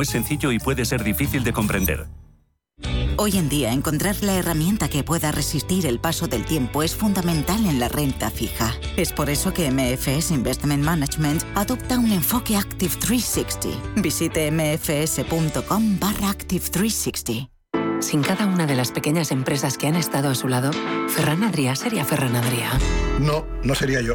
Es sencillo y puede ser difícil de comprender. Hoy en día, encontrar la herramienta que pueda resistir el paso del tiempo es fundamental en la renta fija. Es por eso que MFS Investment Management adopta un enfoque Active 360. Visite mfs.com barra Active 360. Sin cada una de las pequeñas empresas que han estado a su lado, Ferran Adrià sería Ferran Adrià. No, no sería yo.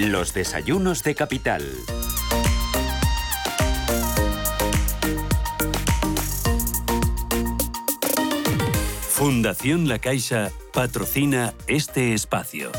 Los desayunos de capital. Fundación La Caixa patrocina este espacio.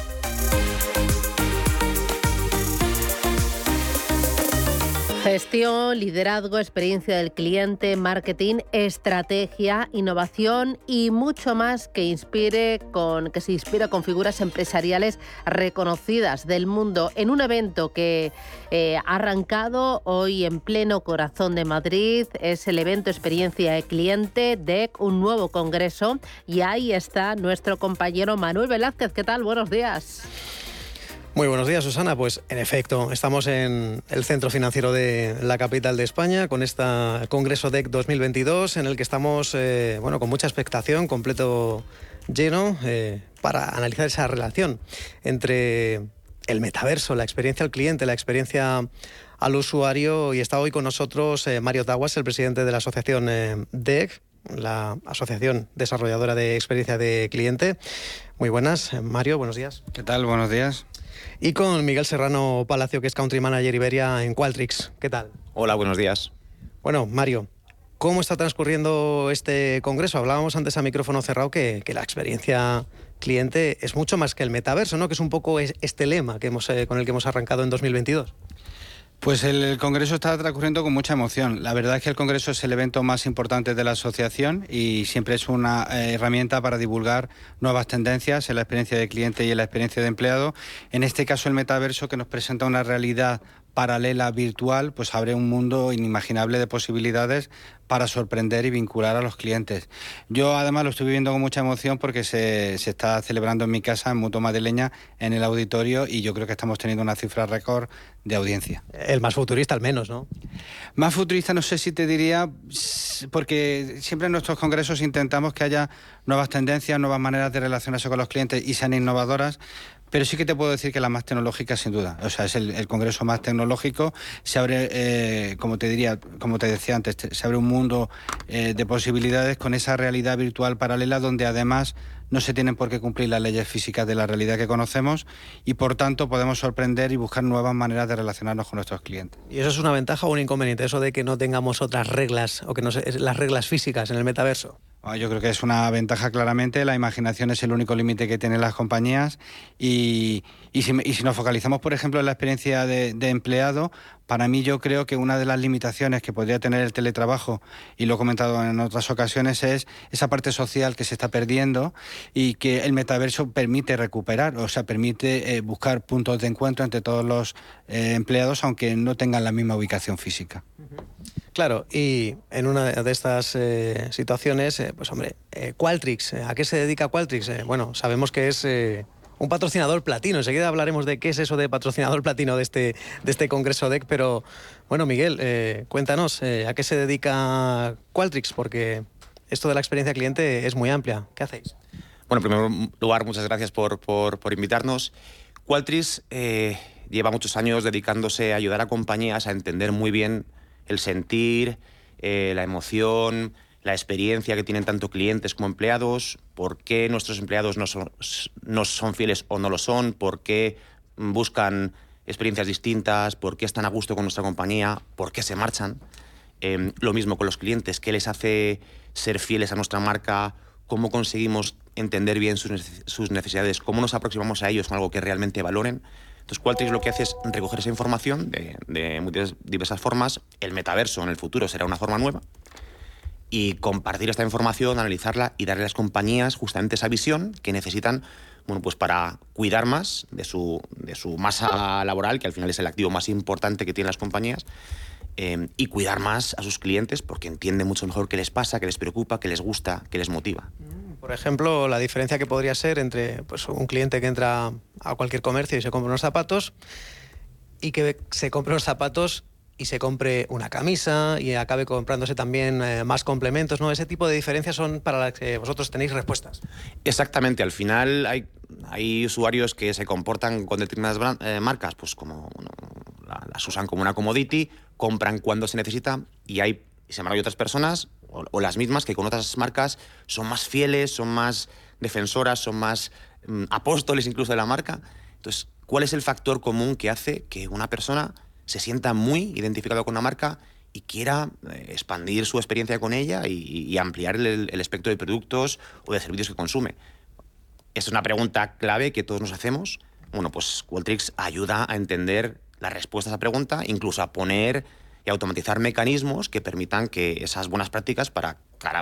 Gestión, liderazgo, experiencia del cliente, marketing, estrategia, innovación y mucho más que inspire con que se inspira con figuras empresariales reconocidas del mundo en un evento que eh, ha arrancado hoy en pleno corazón de Madrid. Es el evento Experiencia de Cliente DEC, un nuevo congreso y ahí está nuestro compañero Manuel Velázquez. ¿Qué tal? Buenos días. Muy buenos días, Susana. Pues en efecto, estamos en el centro financiero de la capital de España con este Congreso DEC 2022 en el que estamos eh, bueno, con mucha expectación, completo lleno, eh, para analizar esa relación entre el metaverso, la experiencia al cliente, la experiencia al usuario. Y está hoy con nosotros eh, Mario Taguas, el presidente de la asociación DEC, la Asociación Desarrolladora de Experiencia de Cliente. Muy buenas, Mario, buenos días. ¿Qué tal? Buenos días. Y con Miguel Serrano Palacio, que es Country Manager Iberia en Qualtrics. ¿Qué tal? Hola, buenos días. Bueno, Mario, ¿cómo está transcurriendo este congreso? Hablábamos antes a micrófono cerrado que, la experiencia cliente es mucho más que el metaverso, ¿no? Que es un poco este lema que hemos, eh, con el que hemos arrancado en 2022. Pues el, Congreso está transcurriendo con mucha emoción. La verdad es que el Congreso es el evento más importante de la asociación y siempre es una eh, herramienta para divulgar nuevas tendencias en la experiencia de cliente y en la experiencia de empleado. En este caso el metaverso que nos presenta una realidad paralela virtual, pues abre un mundo inimaginable de posibilidades para sorprender y vincular a los clientes. Yo además lo estoy viviendo con mucha emoción porque se, está celebrando en mi casa, en Muto Madeleña, en el auditorio y yo creo que estamos teniendo una cifra récord de audiencia. El más futurista al menos, ¿no? Más futurista no sé si te diría, porque siempre en nuestros congresos intentamos que haya nuevas tendencias, nuevas maneras de relacionarse con los clientes y sean innovadoras, pero sí que te puedo decir que la más tecnológica, sin duda. O sea, es el, congreso más tecnológico. Se abre, eh, como te diría, como te decía antes, se abre un mundo eh, de posibilidades con esa realidad virtual paralela donde además no se tienen por qué cumplir las leyes físicas de la realidad que conocemos y por tanto podemos sorprender y buscar nuevas maneras de relacionarnos con nuestros clientes. ¿Y eso es una ventaja o un inconveniente? Eso de que no tengamos otras reglas o que no las reglas físicas en el metaverso. Ah, yo creo que es una ventaja claramente. La imaginación es el único límite que tienen las compañías. Y, si, nos focalizamos, por ejemplo, en la experiencia de, empleado, para mí yo creo que una de las limitaciones que podría tener el teletrabajo, y lo he comentado en otras ocasiones, es esa parte social que se está perdiendo y que el metaverso permite recuperar, o sea, permite eh, buscar puntos de encuentro entre todos los eh, empleados, aunque no tengan la misma ubicación física. Claro, y en una de estas eh, situaciones, pues hombre, Qualtrics, ¿a qué se dedica Qualtrics? bueno, sabemos que es un patrocinador platino. Enseguida hablaremos de qué es eso de patrocinador platino de este, de este Congreso DEC, pero bueno, Miguel, eh, cuéntanos, eh, ¿a qué se dedica Qualtrics? Porque esto de la experiencia cliente es muy amplia. ¿Qué hacéis? Bueno, en primer lugar, muchas gracias por, por, por invitarnos. Qualtrics eh, lleva muchos años dedicándose a ayudar a compañías a entender muy bien el sentir, la emoción, la experiencia que tienen tanto clientes como empleados, por qué nuestros empleados no son, no son fieles o no lo son, por qué buscan experiencias distintas, por qué están a gusto con nuestra compañía, por qué se marchan. Em, lo mismo con los clientes, qué les hace ser fieles a nuestra marca, cómo conseguimos entender bien sus, necesidades, cómo nos aproximamos a ellos con algo que realmente valoren. Entonces, Qualtrics lo que hace es recoger esa información de, diversas formas. El metaverso en el futuro será una forma nueva y compartir esta información, analizarla y darle a las compañías justamente esa visión que necesitan bueno, pues para cuidar más de su, de su masa laboral, que al final es el activo más importante que tienen las compañías, eh, y cuidar más a sus clientes porque entienden mucho mejor qué les pasa, qué les preocupa, qué les gusta, qué les motiva. Por ejemplo, la diferencia que podría ser entre pues, un cliente que entra a cualquier comercio y se compra unos zapatos y que se compra unos zapatos y se compre una camisa y acabe comprándose también eh, más complementos, ¿no? Ese tipo de diferencias son para las que vosotros tenéis respuestas. Exactamente, al final hay, usuarios que se comportan con determinadas eh, marcas, pues como las usan como una commodity, compran cuando se necesita y hay, sin embargo, hay otras personas o, las mismas que con otras marcas son más fieles, son más defensoras, son más mm, apóstoles incluso de la marca. Entonces, ¿cuál es el factor común que hace que una persona se sienta muy identificado con una marca y quiera eh, expandir su experiencia con ella y, ampliar el, espectro de productos o de servicios que consume. Esta es una pregunta clave que todos nos hacemos. Bueno, pues Qualtrics ayuda a entender la respuesta a esa pregunta, incluso a poner y automatizar mecanismos que permitan que esas buenas prácticas para,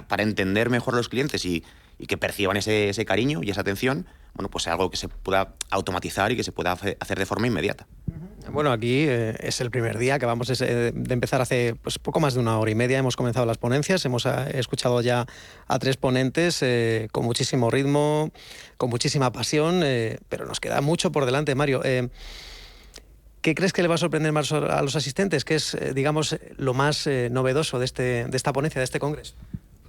para entender mejor a los clientes y, que perciban ese, ese, cariño y esa atención, bueno, pues sea algo que se pueda automatizar y que se pueda hacer de forma inmediata. Bueno, aquí eh, es el primer día que vamos de empezar hace pues, poco más de una hora y media. Hemos comenzado las ponencias, hemos eh, escuchado ya a tres ponentes eh, con muchísimo ritmo, con muchísima pasión, pero nos queda mucho por delante, Mario. ¿Qué crees que le va a sorprender más a los asistentes? ¿Qué es, digamos, lo más novedoso de, este, de esta ponencia, de este congreso?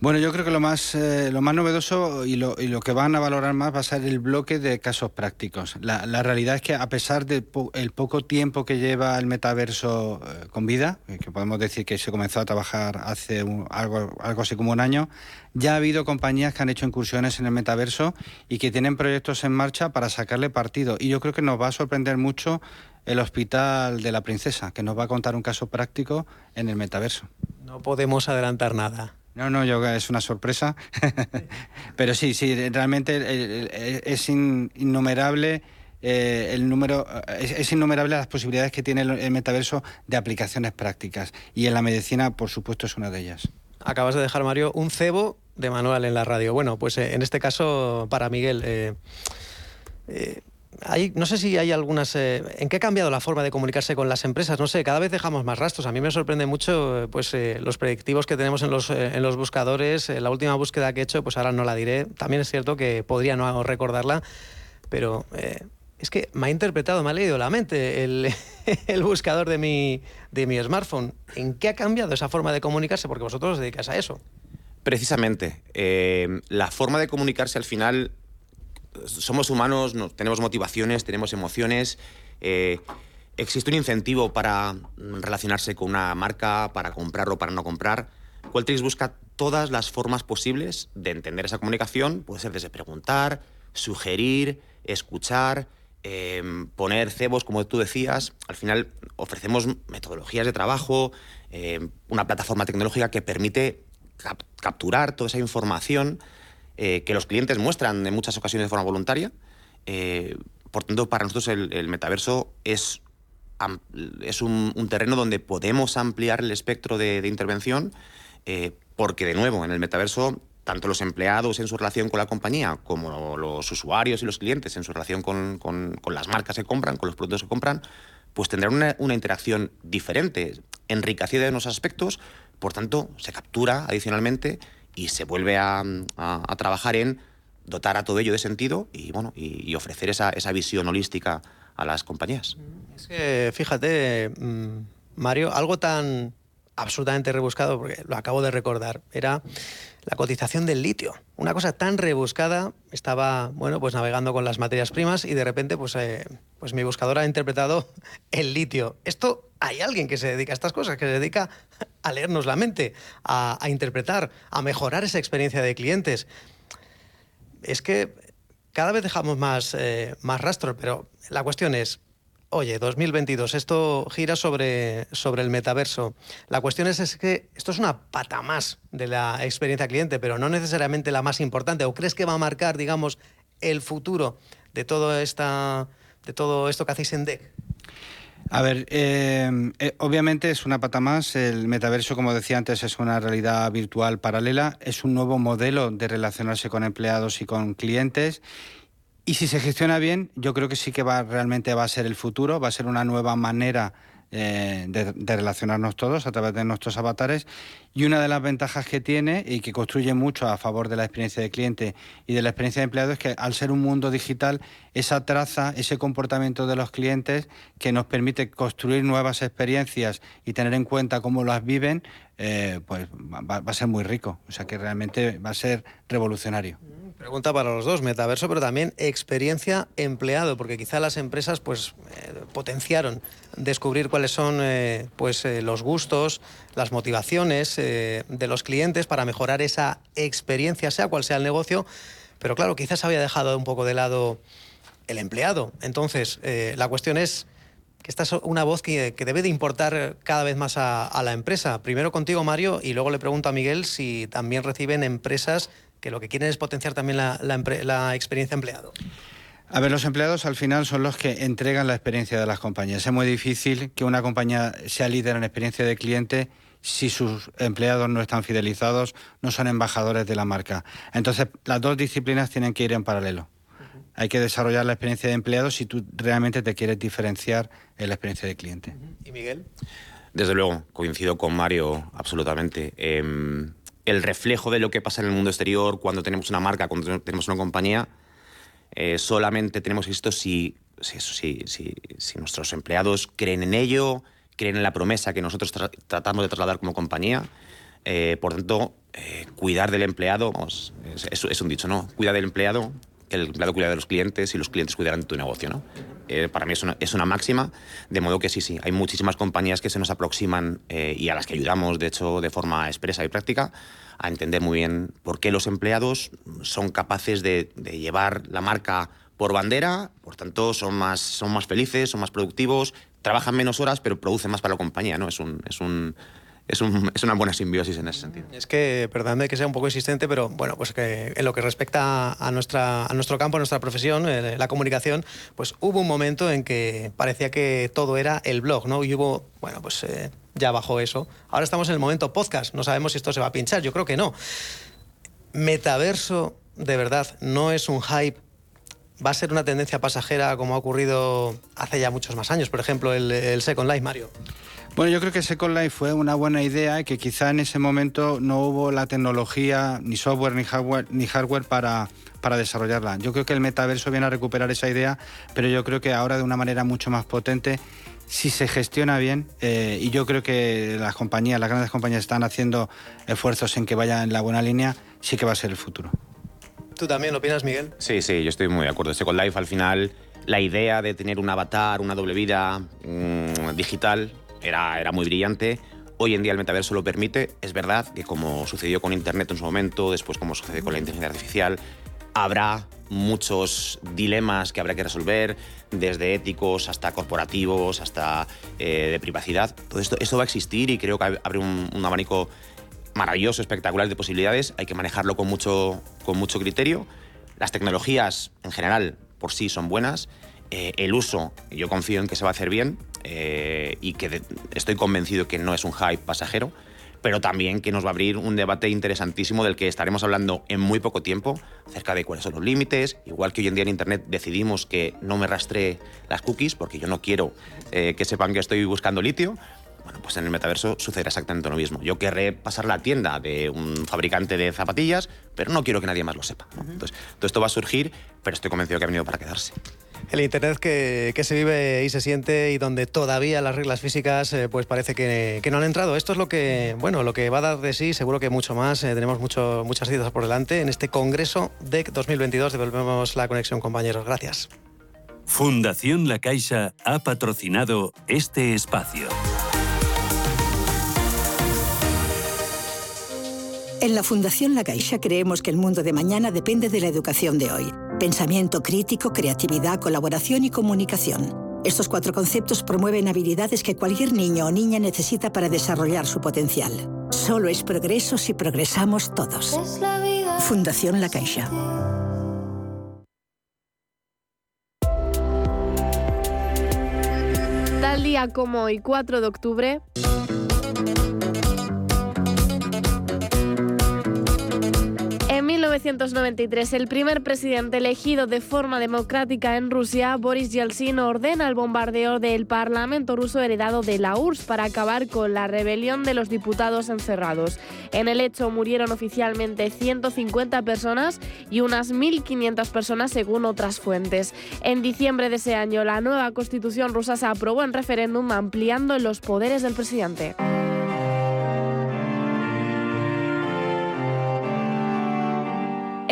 Bueno, yo creo que lo más, eh, lo más novedoso y lo, y lo, que van a valorar más va a ser el bloque de casos prácticos. La, la realidad es que a pesar del el poco tiempo que lleva el metaverso eh, con vida, eh, que podemos decir que se comenzó a trabajar hace algo, algo así como un año, ya ha habido compañías que han hecho incursiones en el metaverso y que tienen proyectos en marcha para sacarle partido. Y yo creo que nos va a sorprender mucho el Hospital de la Princesa, que nos va a contar un caso práctico en el metaverso. No podemos adelantar nada. No, no, yo es una sorpresa. Pero sí, sí, realmente es innumerable. Eh, el número es, innumerable las posibilidades que tiene el, metaverso de aplicaciones prácticas y en la medicina por supuesto es una de ellas acabas de dejar Mario un cebo de manual en la radio bueno pues eh, en este caso para Miguel eh, no sé si hay algunas... Eh, ¿En qué ha cambiado la forma de comunicarse con las empresas? No sé, cada vez dejamos más rastros. A mí me sorprende mucho pues, eh, los predictivos que tenemos en los, eh, en los buscadores. la última búsqueda que he hecho, pues ahora no la diré. También es cierto que podría no recordarla, pero es que me ha interpretado, me ha leído la mente el, el, buscador de mi, de mi smartphone. ¿En qué ha cambiado esa forma de comunicarse? Porque vosotros os dedicáis a eso. Precisamente. la forma de comunicarse al final somos humanos, tenemos motivaciones, tenemos emociones. Eh, existe un incentivo para relacionarse con una marca, para comprar o para no comprar. Qualtrics busca todas las formas posibles de entender esa comunicación. Puede ser desde preguntar, sugerir, escuchar, em, poner cebos, como tú decías. Al final ofrecemos metodologías de trabajo, em, una plataforma tecnológica que permite capturar toda esa información eh, que los clientes muestran en muchas ocasiones de forma voluntaria. Eh, por tanto, para nosotros el, metaverso es, es un, terreno donde podemos ampliar el espectro de, intervención, eh, porque de nuevo, en el metaverso, tanto los empleados en su relación con la compañía, como los usuarios y los clientes en su relación con, con, las marcas que compran, con los productos que compran, pues tendrán una, una interacción diferente, enriquecida en unos aspectos, por tanto, se captura adicionalmente y se vuelve a, trabajar en dotar a todo ello de sentido y, bueno, y, ofrecer esa, esa, visión holística a las compañías. Es que, fíjate, mm, Mario, algo tan absolutamente rebuscado, porque lo acabo de recordar, era la cotización del litio. Una cosa tan rebuscada, estaba, bueno, pues navegando con las materias primas y de repente, pues, eh, pues mi buscador ha interpretado el litio. Esto, hay alguien que se dedica a estas cosas, que se dedica a leernos la mente, a, interpretar, a mejorar esa experiencia de clientes. Es que cada vez dejamos más, eh, más rastro, pero la cuestión es, Oye, 2022, esto gira sobre, sobre el metaverso. La cuestión es, es, que esto es una pata más de la experiencia cliente, pero no necesariamente la más importante. ¿O crees que va a marcar, digamos, el futuro de todo, esta, de todo esto que hacéis en DEC? A ver, eh, eh, obviamente es una pata más. El metaverso, como decía antes, es una realidad virtual paralela. Es un nuevo modelo de relacionarse con empleados y con clientes y si se gestiona bien, yo creo que sí que va realmente va a ser el futuro, va a ser una nueva manera eh, de, relacionarnos todos a través de nuestros avatares. Y una de las ventajas que tiene y que construye mucho a favor de la experiencia de cliente y de la experiencia de empleado es que al ser un mundo digital, esa traza, ese comportamiento de los clientes que nos permite construir nuevas experiencias y tener en cuenta cómo las viven, eh, pues va a ser muy rico. O sea que realmente va a ser revolucionario. Pregunta para los dos, metaverso, pero también experiencia empleado, porque quizá las empresas pues eh, potenciaron descubrir cuáles son eh, pues eh, los gustos, las motivaciones de los clientes para mejorar esa experiencia, sea cual sea el negocio, pero claro, quizás había dejado un poco de lado el empleado. Entonces, la cuestión es que esta es una voz que, debe de importar cada vez más a la empresa. Primero contigo, Mario, y luego le pregunto a Miguel si también reciben empresas que lo que quieren es potenciar también la, experiencia empleado. A ver, los empleados al final son los que entregan la experiencia de las compañías. Es muy difícil que una compañía sea líder en experiencia de cliente si sus empleados no están fidelizados, no son embajadores de la marca. Entonces, las dos disciplinas tienen que ir en paralelo. Hay que desarrollar la experiencia de empleados si tú realmente te quieres diferenciar en la experiencia de cliente. ¿Y Miguel? Desde luego, coincido con Mario absolutamente. Em, el reflejo de lo que pasa en el mundo exterior cuando tenemos una marca, cuando tenemos una compañía, eh, solamente tenemos esto si, si, si, nuestros empleados creen en ello, creen en la promesa que nosotros tratamos de trasladar como compañía. Eh, por tanto, eh, cuidar del empleado, es, es, un dicho, ¿no? Cuida del empleado, que el empleado cuida de los clientes y los clientes cuidarán de tu negocio, ¿no? para mí es una, es una, máxima, de modo que sí, sí, hay muchísimas compañías que se nos aproximan y a las que ayudamos, de hecho, de forma expresa y práctica, a entender muy bien por qué los empleados son capaces de, llevar la marca por bandera, por tanto son más, son más felices, son más productivos, trabajan menos horas, pero producen más para la compañía, ¿no? Es un, es un, es, un, una buena simbiosis en ese sentido. Es que, perdóname que sea un poco insistente, pero bueno, pues que en lo que respecta a, nuestra, a nuestro campo, a nuestra profesión, eh, la comunicación, pues hubo un momento en que parecía que todo era el blog, ¿no? Y hubo, bueno, pues eh, ya bajó eso. Ahora estamos en el momento podcast, no sabemos si esto se va a pinchar, yo creo que no. Metaverso, de verdad, no es un hype, va a ser una tendencia pasajera como ha ocurrido hace ya muchos más años, por ejemplo, el, Second Life, Mario. Bueno, yo creo que Second Life fue una buena idea y que quizá en ese momento no hubo la tecnología, ni software, ni hardware, ni hardware para, para desarrollarla. Yo creo que el metaverso viene a recuperar esa idea, pero yo creo que ahora de una manera mucho más potente si se gestiona bien, eh, y yo creo que las compañías, las grandes compañías están haciendo esfuerzos en que vaya en la buena línea, sí que va a ser el futuro. ¿Tú también lo opinas, Miguel? Sí, sí, yo estoy muy de acuerdo. Second Life, al final, la idea de tener un avatar, una doble vida mm, digital, era, era muy brillante. Hoy en día el metaverso lo permite. Es verdad que como sucedió con Internet en su momento, después como sucede con la inteligencia artificial, habrá muchos dilemas que habrá que resolver, desde éticos hasta corporativos, hasta eh, de privacidad. Todo esto, esto va a existir y creo que abre un, abanico maravilloso, espectacular de posibilidades. Hay que manejarlo con mucho, con mucho criterio. Las tecnologías en general por sí son buenas. Eh, el uso, yo confío en que se va a hacer bien eh, y que estoy convencido que no es un hype pasajero pero también que nos va a abrir un debate interesantísimo del que estaremos hablando en muy poco tiempo acerca de cuáles son los límites, igual que hoy en día en Internet decidimos que no me rastree las cookies porque yo no quiero eh, que sepan que estoy buscando litio, Bueno, pues en el metaverso sucederá exactamente lo mismo. Yo querré pasar la tienda de un fabricante de zapatillas, pero no quiero que nadie más lo sepa. Entonces, todo esto va a surgir, pero estoy convencido que ha venido para quedarse. El Internet que, se vive y se siente y donde todavía las reglas físicas eh, pues parece que, no han entrado. Esto es lo que, bueno, lo que va a dar de sí, seguro que mucho más. Eh, tenemos mucho, muchas citas por delante en este Congreso DEC 2022. Devolvemos la conexión, compañeros. Gracias. Fundación La Caixa ha patrocinado este espacio. En la Fundación La Caixa creemos que el mundo de mañana depende de la educación de hoy. Pensamiento crítico, creatividad, colaboración y comunicación. Estos cuatro conceptos promueven habilidades que cualquier niño o niña necesita para desarrollar su potencial. Solo es progreso si progresamos todos. Fundación La Caixa. Tal día como hoy, 4 de octubre, 1993, el primer presidente elegido de forma democrática en Rusia, Boris Yeltsin, ordena el bombardeo del Parlamento ruso heredado de la URSS para acabar con la rebelión de los diputados encerrados. En el hecho murieron oficialmente 150 personas y unas 1.500 personas según otras fuentes. En diciembre de ese año, la nueva constitución rusa se aprobó en referéndum ampliando los poderes del presidente.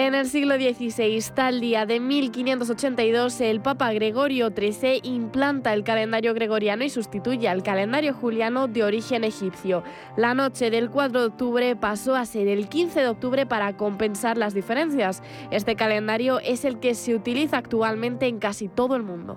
En el siglo XVI, tal día de 1582, el Papa Gregorio XIII implanta el calendario gregoriano y sustituye al calendario juliano de origen egipcio. La noche del 4 de octubre pasó a ser el 15 de octubre para compensar las diferencias. Este calendario es el que se utiliza actualmente en casi todo el mundo.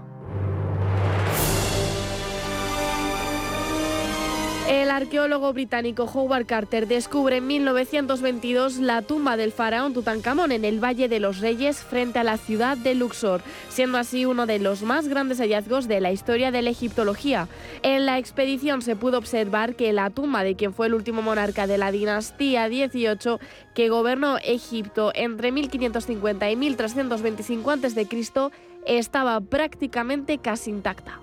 El arqueólogo británico Howard Carter descubre en 1922 la tumba del faraón Tutankamón en el Valle de los Reyes frente a la ciudad de Luxor, siendo así uno de los más grandes hallazgos de la historia de la egiptología. En la expedición se pudo observar que la tumba de quien fue el último monarca de la dinastía 18 que gobernó Egipto entre 1550 y 1325 a.C. estaba prácticamente casi intacta.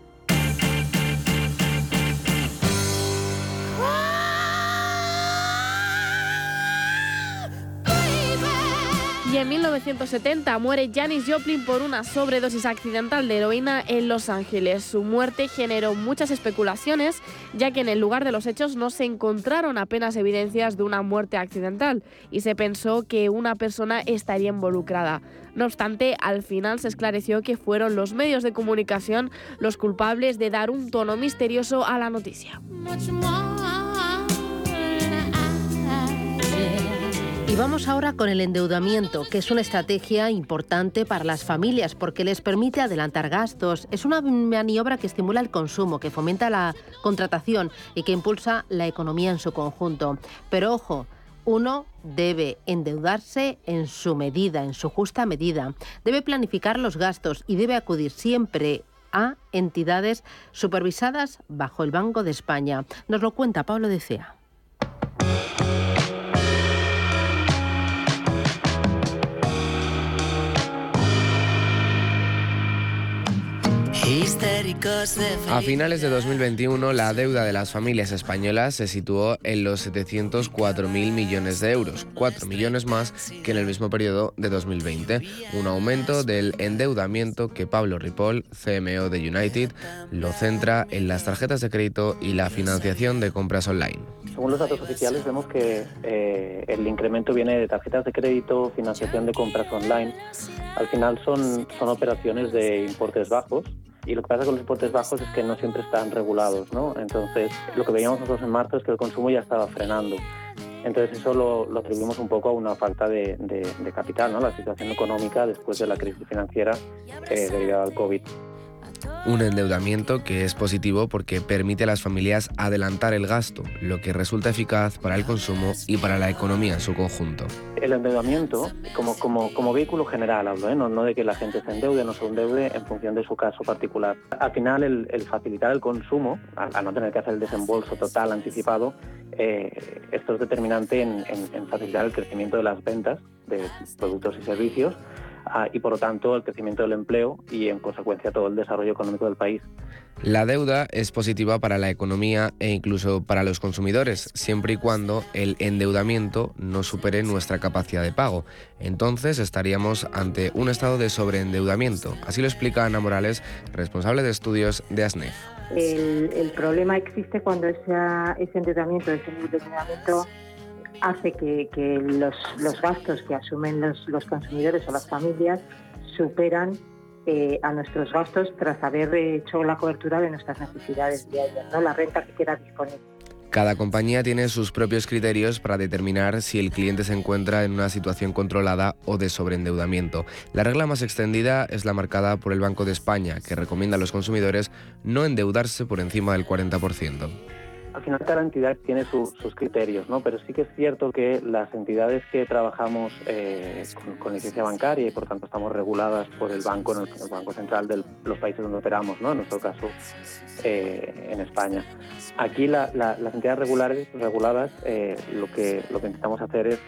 Y en 1970 muere Janis Joplin por una sobredosis accidental de heroína en Los Ángeles. Su muerte generó muchas especulaciones, ya que en el lugar de los hechos no se encontraron apenas evidencias de una muerte accidental y se pensó que una persona estaría involucrada. No obstante, al final se esclareció que fueron los medios de comunicación los culpables de dar un tono misterioso a la noticia. Vamos ahora con el endeudamiento, que es una estrategia importante para las familias porque les permite adelantar gastos. Es una maniobra que estimula el consumo, que fomenta la contratación y que impulsa la economía en su conjunto. Pero ojo, uno debe endeudarse en su medida, en su justa medida. Debe planificar los gastos y debe acudir siempre a entidades supervisadas bajo el Banco de España. Nos lo cuenta Pablo de Cea. A finales de 2021, la deuda de las familias españolas se situó en los 704.000 millones de euros, 4 millones más que en el mismo periodo de 2020, un aumento del endeudamiento que Pablo Ripoll, CMO de United, lo centra en las tarjetas de crédito y la financiación de compras online. Según los datos oficiales vemos que eh, el incremento viene de tarjetas de crédito, financiación de compras online. Al final son, son operaciones de importes bajos y lo que pasa con los importes bajos es que no siempre están regulados, ¿no? Entonces, lo que veíamos nosotros en marzo es que el consumo ya estaba frenando. Entonces, eso lo, atribuimos un poco a una falta de, capital, ¿no? La situación económica después de la crisis financiera eh, debido al COVID. Un endeudamiento que es positivo porque permite a las familias adelantar el gasto, lo que resulta eficaz para el consumo y para la economía en su conjunto. El endeudamiento, como, como, como vehículo general, hablo, ¿eh? no, de que la gente se endeude o no se endeude en función de su caso particular. Al final, el, facilitar el consumo, al, no tener que hacer el desembolso total anticipado, eh, esto es determinante en facilitar el crecimiento de las ventas de productos y servicios ah, y por lo tanto el crecimiento del empleo y en consecuencia todo el desarrollo económico del país. La deuda es positiva para la economía e incluso para los consumidores, siempre y cuando el endeudamiento no supere nuestra capacidad de pago. Entonces estaríamos ante un estado de sobreendeudamiento. Así lo explica Ana Morales, responsable de estudios de ASNEF. El, problema existe cuando ese, ese endeudamiento, ese endeudamiento hace que, los, gastos que asumen los, consumidores o las familias superan eh, a nuestros gastos tras haber hecho la cobertura de nuestras necesidades diarias, ¿no? la renta que queda disponible. Cada compañía tiene sus propios criterios para determinar si el cliente se encuentra en una situación controlada o de sobreendeudamiento. La regla más extendida es la marcada por el Banco de España, que recomienda a los consumidores no endeudarse por encima del 40% al final cada entidad tiene sus criterios, ¿no? Pero sí que es cierto que las entidades que trabajamos eh, con, licencia bancaria y por tanto estamos reguladas por el banco, el, Banco Central de los países donde operamos, ¿no? En nuestro caso, eh, en España. Aquí las entidades regulares, reguladas eh, lo, que, lo que intentamos hacer es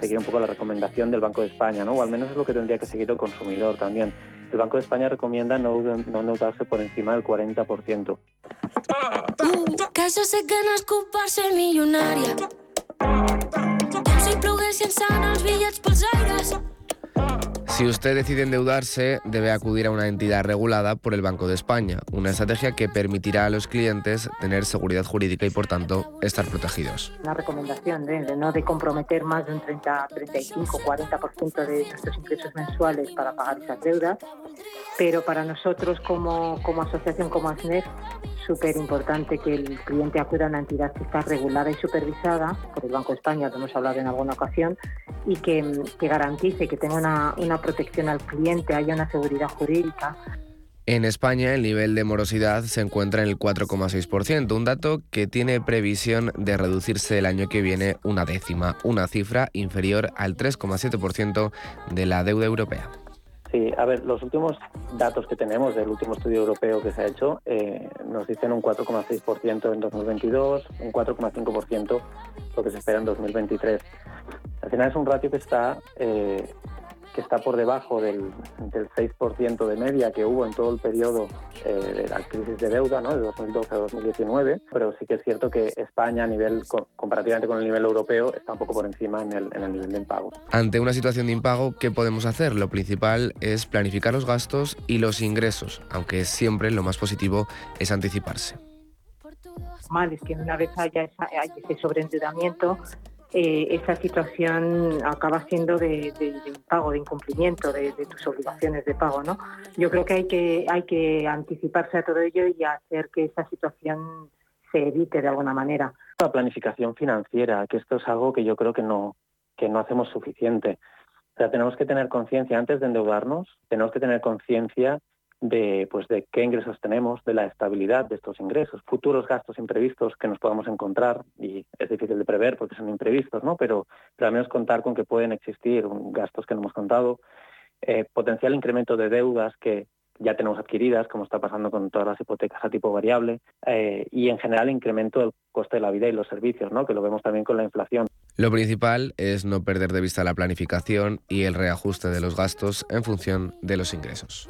seguir un poco la recomendación del Banco de España, ¿no? o al menos es lo que tendría que seguir el consumidor también. El Banco de España recomienda no, no endeudarse por encima del 40%. Que se és culpar-se milionària. Com si ploguessin sant els bitllets pels aires. Si usted decide endeudarse, debe acudir a una entidad regulada por el Banco de España, una estrategia que permitirá a los clientes tener seguridad jurídica y, por tanto, estar protegidos. La recomendación de, no de comprometer más de un 30, 35, 40% de nuestros ingresos mensuales para pagar esas deudas, pero para nosotros como, como asociación, como ASNEF, súper importante que el cliente acuda a una entidad que está regulada y supervisada por el Banco de España, lo hemos hablado en alguna ocasión, y que, garantice que tenga una, una protección al cliente, haya una seguridad jurídica. En España el nivel de morosidad se encuentra en el 4,6%, un dato que tiene previsión de reducirse el año que viene una décima, una cifra inferior al 3,7% de la deuda europea. Sí, a ver, los últimos datos que tenemos del último estudio europeo que se ha hecho eh, nos dicen un 4,6% en 2022, un 4,5% lo que se espera en 2023. Al final es un ratio que está eh, que está por debajo del, del 6% de media que hubo en todo el periodo eh, de la crisis de deuda, ¿no? de 2012 a 2019, pero sí que es cierto que España, a nivel comparativamente con el nivel europeo, está un poco por encima en el, en el nivel de impago. Ante una situación de impago, ¿qué podemos hacer? Lo principal es planificar los gastos y los ingresos, aunque siempre lo más positivo es anticiparse. Mal es que una vez haya, haya ese sobreendeudamiento, eh, esa situación acaba siendo de, de, de pago, de incumplimiento de, tus obligaciones de pago. ¿no? Yo creo que hay, que hay que anticiparse a todo ello y hacer que esa situación se evite de alguna manera. La planificación financiera, que esto es algo que yo creo que no, que no hacemos suficiente. O sea, tenemos que tener conciencia antes de endeudarnos, tenemos que tener conciencia de, pues, de qué ingresos tenemos, de la estabilidad de estos ingresos, futuros gastos imprevistos que nos podamos encontrar, y es difícil de prever porque son imprevistos, ¿no? pero, pero al menos contar con que pueden existir gastos que no hemos contado, eh, potencial incremento de deudas que, ya tenemos adquiridas, como está pasando con todas las hipotecas a tipo variable, eh, y en general incremento del coste de la vida y los servicios, ¿no? que lo vemos también con la inflación. Lo principal es no perder de vista la planificación y el reajuste de los gastos en función de los ingresos.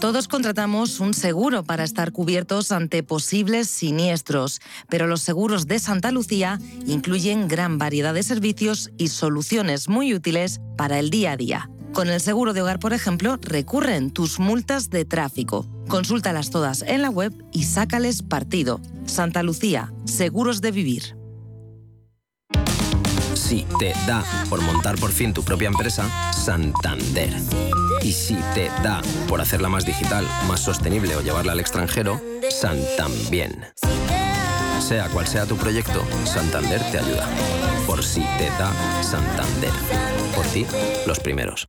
Todos contratamos un seguro para estar cubiertos ante posibles siniestros, pero los seguros de Santa Lucía incluyen gran variedad de servicios y soluciones muy útiles para el día a día. Con el seguro de hogar, por ejemplo, recurren tus multas de tráfico. Consúltalas todas en la web y sácales partido. Santa Lucía, seguros de vivir. Si te da por montar por fin tu propia empresa, Santander. Y si te da por hacerla más digital, más sostenible o llevarla al extranjero, Santander. Sea cual sea tu proyecto, Santander te ayuda. Por si te da Santander. Por ti, los primeros.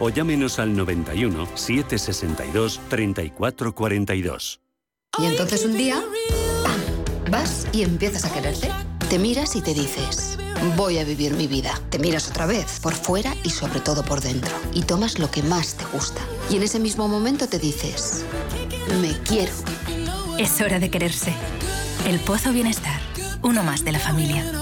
o llámenos al 91 762 3442. Y entonces un día, ¡pam! Vas y empiezas a quererte. Te miras y te dices, voy a vivir mi vida. Te miras otra vez, por fuera y sobre todo por dentro. Y tomas lo que más te gusta. Y en ese mismo momento te dices, me quiero. Es hora de quererse. El Pozo Bienestar, uno más de la familia.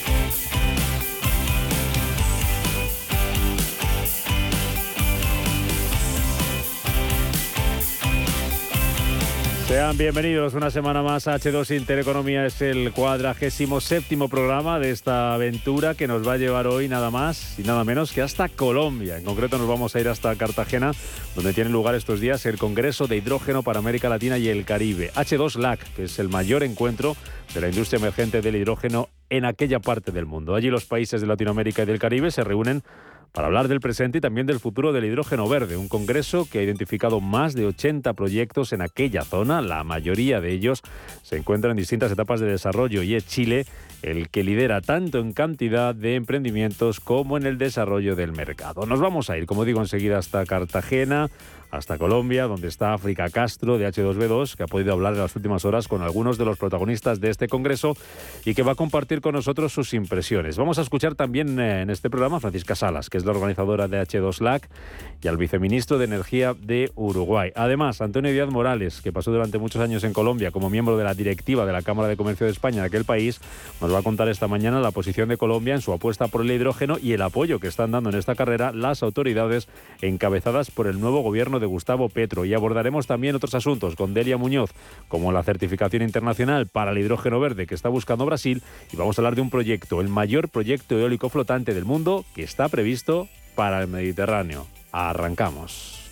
Sean bienvenidos una semana más a H2 Intereconomía. Es el cuadragésimo séptimo programa de esta aventura que nos va a llevar hoy nada más y nada menos que hasta Colombia. En concreto nos vamos a ir hasta Cartagena, donde tiene lugar estos días el Congreso de Hidrógeno para América Latina y el Caribe. H2LAC, que es el mayor encuentro de la industria emergente del hidrógeno en aquella parte del mundo. Allí los países de Latinoamérica y del Caribe se reúnen para hablar del presente y también del futuro del hidrógeno verde, un congreso que ha identificado más de 80 proyectos en aquella zona, la mayoría de ellos se encuentran en distintas etapas de desarrollo y es Chile el que lidera tanto en cantidad de emprendimientos como en el desarrollo del mercado. Nos vamos a ir, como digo, enseguida hasta Cartagena hasta Colombia, donde está África Castro de H2B2, que ha podido hablar en las últimas horas con algunos de los protagonistas de este congreso y que va a compartir con nosotros sus impresiones. Vamos a escuchar también eh, en este programa a Francisca Salas, que es la organizadora de H2LAC, y al viceministro de Energía de Uruguay. Además, Antonio Díaz Morales, que pasó durante muchos años en Colombia como miembro de la directiva de la Cámara de Comercio de España de aquel país, nos va a contar esta mañana la posición de Colombia en su apuesta por el hidrógeno y el apoyo que están dando en esta carrera las autoridades encabezadas por el nuevo gobierno de Gustavo Petro. Y abordaremos también otros asuntos con Delia Muñoz, como la certificación internacional para el hidrógeno verde que está buscando Brasil. Y vamos a hablar de un proyecto, el mayor proyecto eólico flotante del mundo que está previsto para el Mediterráneo. Arrancamos.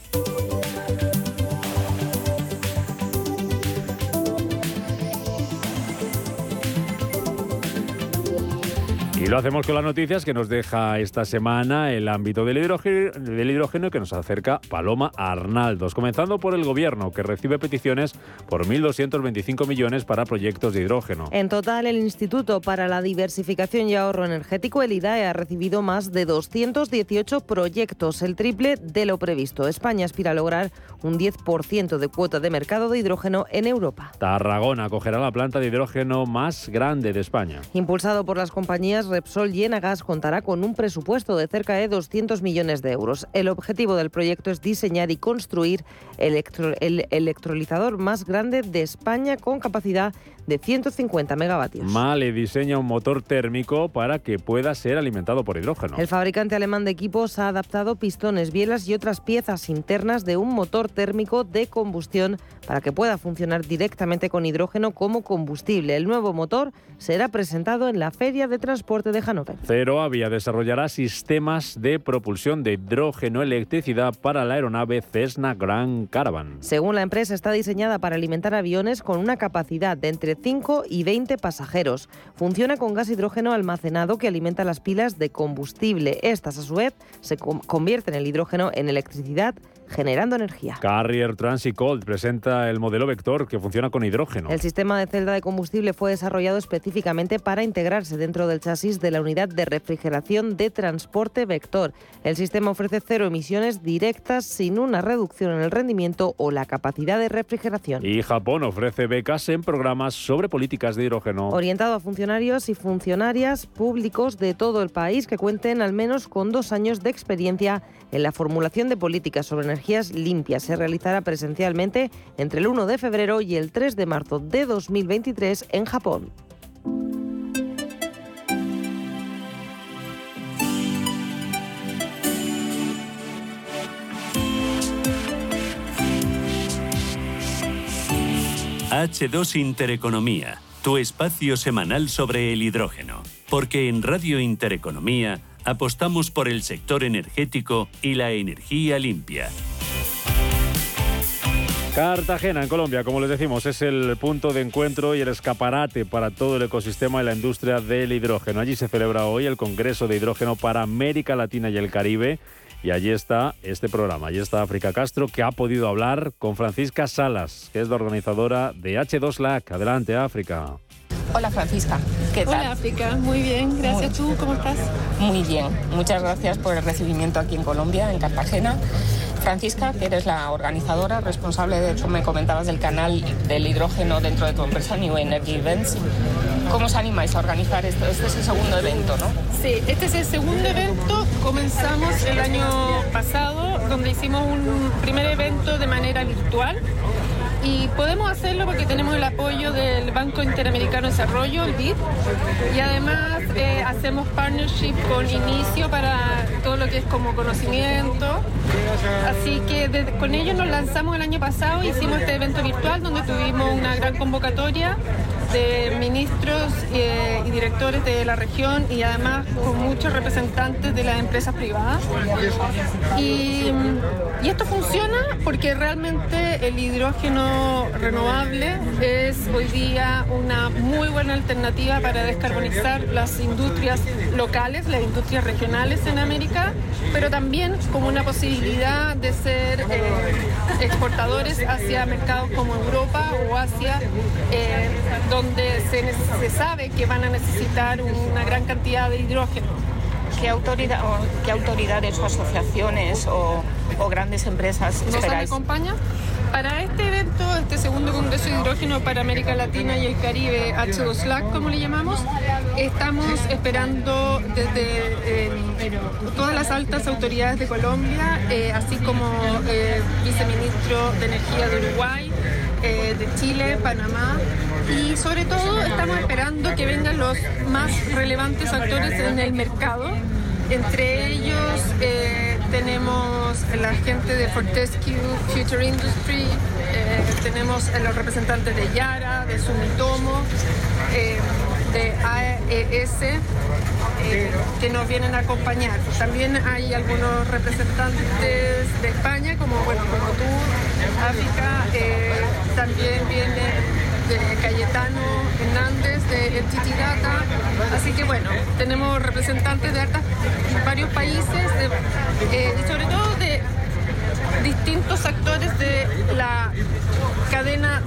Y lo hacemos con las noticias que nos deja esta semana el ámbito del hidrógeno, del hidrógeno que nos acerca Paloma Arnaldos, comenzando por el gobierno que recibe peticiones por 1.225 millones para proyectos de hidrógeno. En total, el Instituto para la Diversificación y Ahorro Energético, el IDAE, ha recibido más de 218 proyectos, el triple de lo previsto. España aspira a lograr un 10% de cuota de mercado de hidrógeno en Europa. Tarragona acogerá la planta de hidrógeno más grande de España. Impulsado por las compañías Repsol y Enagas contará con un presupuesto de cerca de 200 millones de euros. El objetivo del proyecto es diseñar y construir el electrolizador más grande de España con capacidad de 150 megavatios. Male diseña un motor térmico para que pueda ser alimentado por hidrógeno. El fabricante alemán de equipos ha adaptado pistones, bielas y otras piezas internas de un motor térmico de combustión para que pueda funcionar directamente con hidrógeno como combustible. El nuevo motor será presentado en la Feria de Transporte de Hannover. Ceroavia desarrollará sistemas de propulsión de hidrógeno electricidad para la aeronave Cessna Grand Caravan. Según la empresa, está diseñada para alimentar aviones con una capacidad de entre 5 y 20 pasajeros. Funciona con gas hidrógeno almacenado que alimenta las pilas de combustible. Estas, a su vez, se convierten el hidrógeno en electricidad generando energía. Carrier Transit Cold presenta el modelo Vector que funciona con hidrógeno. El sistema de celda de combustible fue desarrollado específicamente para integrarse dentro del chasis de la unidad de refrigeración de transporte Vector. El sistema ofrece cero emisiones directas sin una reducción en el rendimiento o la capacidad de refrigeración. Y Japón ofrece becas en programas sobre políticas de hidrógeno. Orientado a funcionarios y funcionarias públicos de todo el país que cuenten al menos con dos años de experiencia en la formulación de políticas sobre limpias. Se realizará presencialmente entre el 1 de febrero y el 3 de marzo de 2023 en Japón. H2 Intereconomía, tu espacio semanal sobre el hidrógeno. Porque en Radio Intereconomía apostamos por el sector energético y la energía limpia. Cartagena, en Colombia, como les decimos, es el punto de encuentro y el escaparate para todo el ecosistema y la industria del hidrógeno. Allí se celebra hoy el Congreso de Hidrógeno para América Latina y el Caribe. Y allí está este programa, allí está África Castro, que ha podido hablar con Francisca Salas, que es la organizadora de H2LAC. Adelante, África. Hola Francisca, ¿qué tal? Hola África, muy bien, gracias. ¿Tú cómo estás? Muy bien, muchas gracias por el recibimiento aquí en Colombia, en Cartagena. Francisca, que eres la organizadora, responsable, de hecho me comentabas del canal del hidrógeno dentro de tu empresa New Energy Events. ¿Cómo os animáis a organizar esto? Este es el segundo evento, ¿no? Sí, este es el segundo evento. Comenzamos el año pasado, donde hicimos un primer evento de manera virtual y podemos hacerlo porque tenemos el apoyo del Banco Interamericano de Desarrollo, el BID, y además eh, hacemos partnership con Inicio para todo lo que es como conocimiento. Así que con ellos nos lanzamos el año pasado, hicimos este evento virtual donde tuvimos una gran convocatoria de ministros eh, y directores de la región y además con muchos representantes de las empresas privadas. Y, esto funciona porque realmente el hidrógeno renovable es hoy día una muy buena alternativa para descarbonizar las industrias locales, las industrias regionales en América, pero también como una posibilidad de ser eh, exportadores hacia mercados como Europa o Asia, eh, donde se, se sabe que van a necesitar una gran cantidad de hidrógeno. ¿Qué, autoridad, o, qué autoridades o asociaciones o, o grandes empresas ¿Nos esperáis? acompaña? Para este evento, este segundo Congreso de Hidrógeno para América Latina y el Caribe, H2LAC, como le llamamos, estamos esperando desde eh, todas las altas autoridades de Colombia, eh, así como eh, viceministro de Energía de Uruguay, eh, de Chile, Panamá y sobre todo estamos esperando que vengan los más relevantes actores en el mercado. Entre ellos eh, tenemos la gente de Fortescue Future Industry, eh, tenemos los representantes de Yara, de Sumitomo, eh, de AES, que nos vienen a acompañar. También hay algunos representantes de España, como, bueno, como tú, África, también viene de Cayetano Hernández de Data. Así que bueno, tenemos representantes de hartas- varios países eh, sobre todo de distintos actores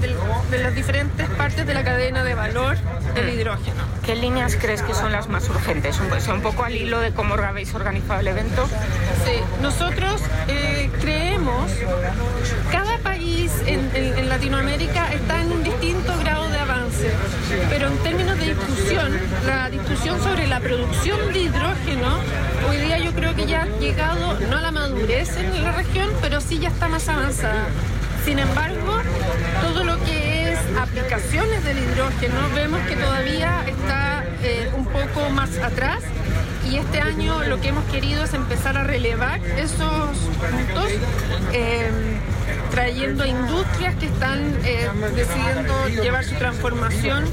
del- de, las diferentes partes de la cadena de valor del hidrógeno. ¿Qué líneas crees que son las más urgentes? Un, sea, un poco al hilo de cómo habéis organizado el evento. Sí, nosotros eh, creemos, cada país en, en- en Latinoamérica está en un distinto grado de avance, pero en términos de discusión, la discusión sobre la producción de hidrógeno, hoy día yo creo que ya ha llegado, no a la madurez en la región, pero sí ya está más avanzada. Sin embargo, todo lo que es aplicaciones del hidrógeno, vemos que todavía está eh, un poco más atrás y este año lo que hemos querido es empezar a relevar esos puntos, eh, trayendo a industrias que están eh, decidiendo llevar su transformación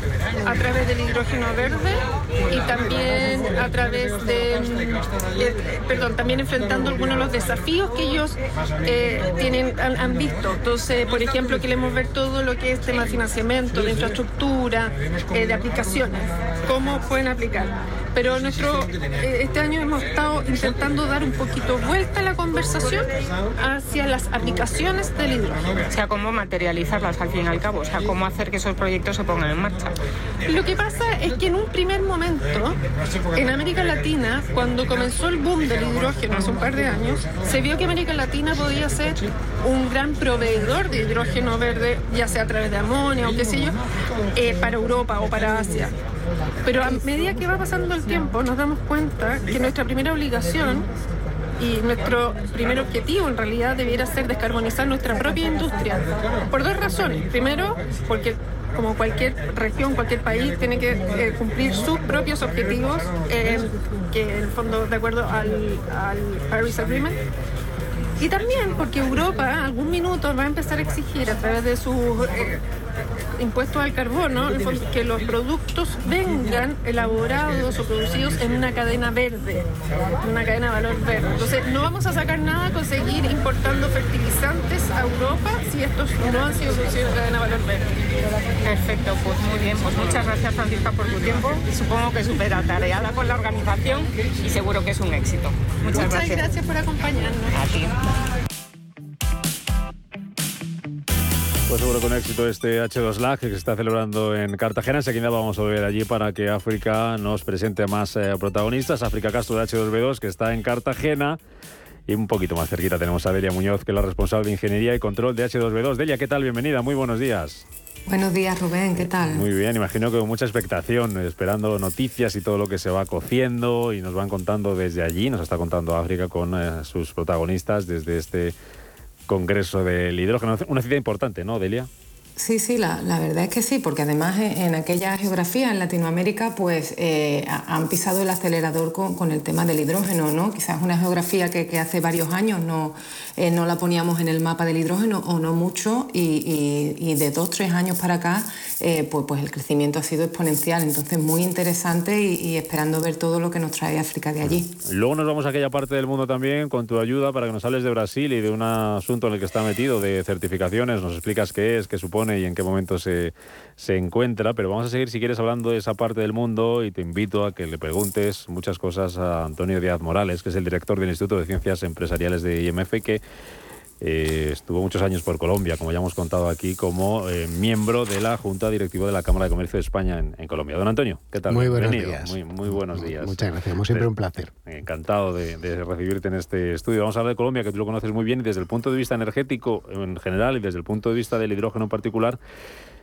a través del hidrógeno verde y también a través de, eh, perdón, también enfrentando algunos de los desafíos que ellos eh, tienen, han, han visto. Entonces, por ejemplo, queremos ver todo lo que es tema de financiamiento, de infraestructura, de aplicaciones, cómo pueden aplicar. Pero nuestro, eh, este año hemos estado intentando dar un poquito vuelta a la conversación hacia las aplicaciones del hidrógeno. O sea, cómo materializarlas al fin y al cabo, o sea, cómo hacer que esos proyectos se pongan en marcha. Lo que pasa es que en un primer momento, en América Latina, cuando comenzó el boom del hidrógeno hace un par de años, se vio que América Latina podía ser un gran proveedor de hidrógeno verde, ya sea a través de amonio o qué sé yo, eh, para Europa o para Asia. Pero a medida que va pasando el tiempo nos damos cuenta que nuestra primera obligación y nuestro primer objetivo en realidad debiera ser descarbonizar nuestra propia industria. Por dos razones. Primero, porque como cualquier región, cualquier país, tiene que eh, cumplir sus propios objetivos, eh, que en el fondo, de acuerdo al, Paris Agreement. Y también porque Europa, algún minuto, va a empezar a exigir a través de sus eh, impuestos al carbono que los productos vengan elaborados o producidos en una cadena verde, en una cadena de valor verde. Entonces, no vamos a sacar nada a conseguir importando fertilizantes a Europa si estos no han sido producidos en cadena de valor verde. Perfecto, pues muy bien. Pues muchas gracias, Francisca, por tu tiempo. Supongo que súper atareada con la organización y seguro que es un éxito. Muchas, Muchas gracias. gracias por acompañarnos. A ti. Pues seguro con éxito este H2LAG que se está celebrando en Cartagena. Enseguida vamos a ver allí para que África nos presente más eh, protagonistas. África Castro de H2B2 que está en Cartagena. Y un poquito más cerquita tenemos a Delia Muñoz, que es la responsable de Ingeniería y Control de H2B2. Delia, ¿qué tal? Bienvenida, muy buenos días. Buenos días, Rubén, ¿qué tal? Muy bien, imagino que con mucha expectación, esperando noticias y todo lo que se va cociendo y nos van contando desde allí, nos está contando África con eh, sus protagonistas desde este Congreso del Hidrógeno. Una cita importante, ¿no, Delia? Sí, sí, la, verdad es que sí, porque además en, aquella geografía, en Latinoamérica, pues eh, han pisado el acelerador con, el tema del hidrógeno, ¿no? Quizás una geografía que, hace varios años no, eh, no la poníamos en el mapa del hidrógeno o no mucho y de dos, tres años para acá, eh, pues, pues el crecimiento ha sido exponencial. Entonces, muy interesante y, y, esperando ver todo lo que nos trae África de allí. Luego nos vamos a aquella parte del mundo también con tu ayuda para que nos hables de Brasil y de un asunto en el que está metido, de certificaciones. Nos explicas qué es, qué supone y en qué momento se, se encuentra, pero vamos a seguir si quieres hablando de esa parte del mundo y te invito a que le preguntes muchas cosas a Antonio Díaz Morales, que es el director del Instituto de Ciencias Empresariales de IMF, que eh, estuvo muchos años por Colombia, como ya hemos contado aquí, como eh, miembro de la Junta Directiva de la Cámara de Comercio de España en, en Colombia. Don Antonio, ¿qué tal? Muy buenos Bienvenido. días. Muy, muy buenos días. Muchas gracias, como siempre un placer. Encantado de, de, recibirte en este estudio. Vamos a hablar de Colombia, que tú lo conoces muy bien, y desde el punto de vista energético en general y desde el punto de vista del hidrógeno en particular.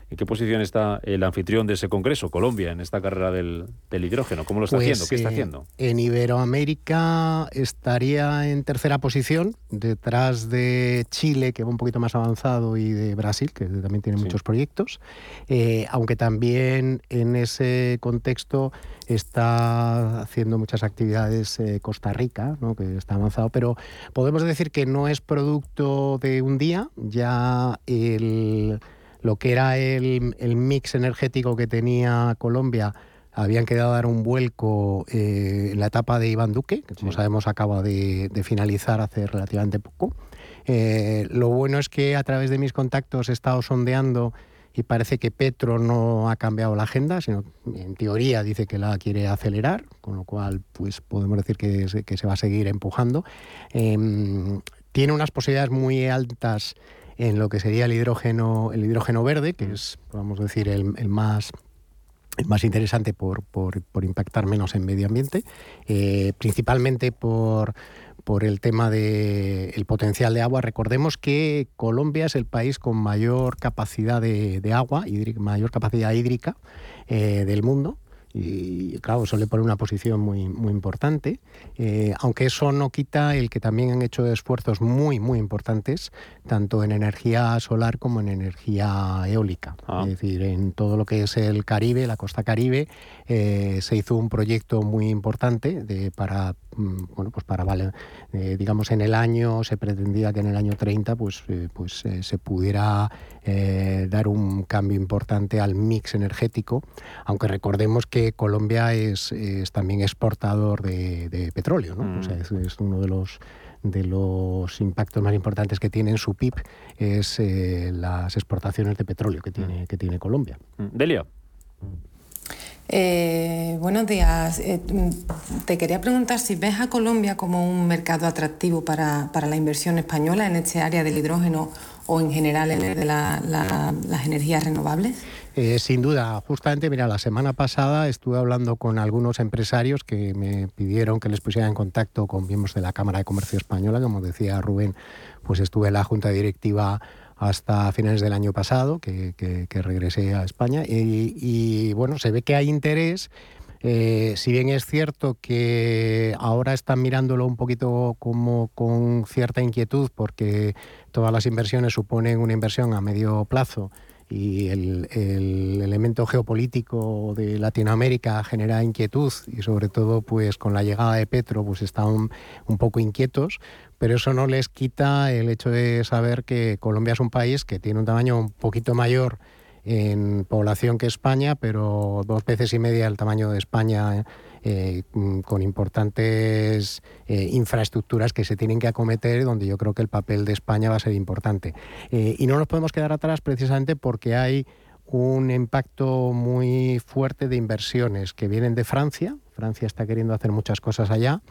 ¿En qué posición está el anfitrión de ese congreso, Colombia, en esta carrera del, del hidrógeno? ¿Cómo lo está pues, haciendo? ¿Qué está eh, haciendo? En Iberoamérica estaría en tercera posición, detrás de Chile, que va un poquito más avanzado, y de Brasil, que también tiene sí. muchos proyectos. Eh, aunque también en ese contexto está haciendo muchas actividades eh, Costa Rica, ¿no? que está avanzado, pero podemos decir que no es producto de un día, ya el lo que era el, el, mix energético que tenía Colombia habían quedado a dar un vuelco eh, en la etapa de Iván Duque, que como sí. sabemos acaba de, de, finalizar hace relativamente poco. Eh, lo bueno es que a través de mis contactos he estado sondeando y parece que Petro no ha cambiado la agenda, sino en teoría dice que la quiere acelerar, con lo cual pues podemos decir que, se, que se va a seguir empujando. Eh, tiene unas posibilidades muy altas en lo que sería el hidrógeno, el hidrógeno verde, que es, podemos decir, el, más más interesante por, por, por, impactar menos en medio ambiente, eh, principalmente por, por el tema del de potencial de agua. Recordemos que Colombia es el país con mayor capacidad de, de agua, hídrica, mayor capacidad hídrica eh, del mundo y claro, eso le pone una posición muy, muy importante, eh, aunque eso no quita el que también han hecho esfuerzos muy, muy importantes, tanto en energía solar como en energía eólica. Ah. Es decir, en todo lo que es el Caribe, la costa Caribe, eh, se hizo un proyecto muy importante de, para, bueno, pues para, vale, eh, digamos, en el año, se pretendía que en el año 30 pues, pues se pudiera dar un cambio importante al mix energético, aunque recordemos que Colombia es, es también exportador de, de petróleo, ¿no? Mm. O sea, es, es, uno de los de los impactos más importantes que tiene en su PIB es eh, las exportaciones de petróleo que tiene, que tiene Colombia. Delia. Eh, buenos días. Eh, te quería preguntar si ves a Colombia como un mercado atractivo para, para la inversión española en este área del hidrógeno o en general en el de las energías renovables. Eh, sin duda, justamente, mira, la semana pasada estuve hablando con algunos empresarios que me pidieron que les pusiera en contacto con miembros de la Cámara de Comercio Española, como decía Rubén, pues estuve en la Junta Directiva hasta finales del año pasado, que, regresé a España, y, bueno, se ve que hay interés. Eh, si bien es cierto que ahora están mirándolo un poquito como con cierta inquietud, porque todas las inversiones suponen una inversión a medio plazo y el, elemento geopolítico de Latinoamérica genera inquietud y sobre todo pues con la llegada de Petro pues están un poco inquietos, pero eso no les quita el hecho de saber que Colombia es un país que tiene un tamaño un poquito mayor en población que España, pero dos veces y media el tamaño de España eh, mm, con importantes eh, infraestructuras que se tienen que acometer, donde yo creo que el papel de España va a ser importante. Eh, y no nos podemos quedar atrás precisamente porque hay un impacto muy fuerte de inversiones que vienen de Francia. Francia está queriendo hacer muchas cosas allá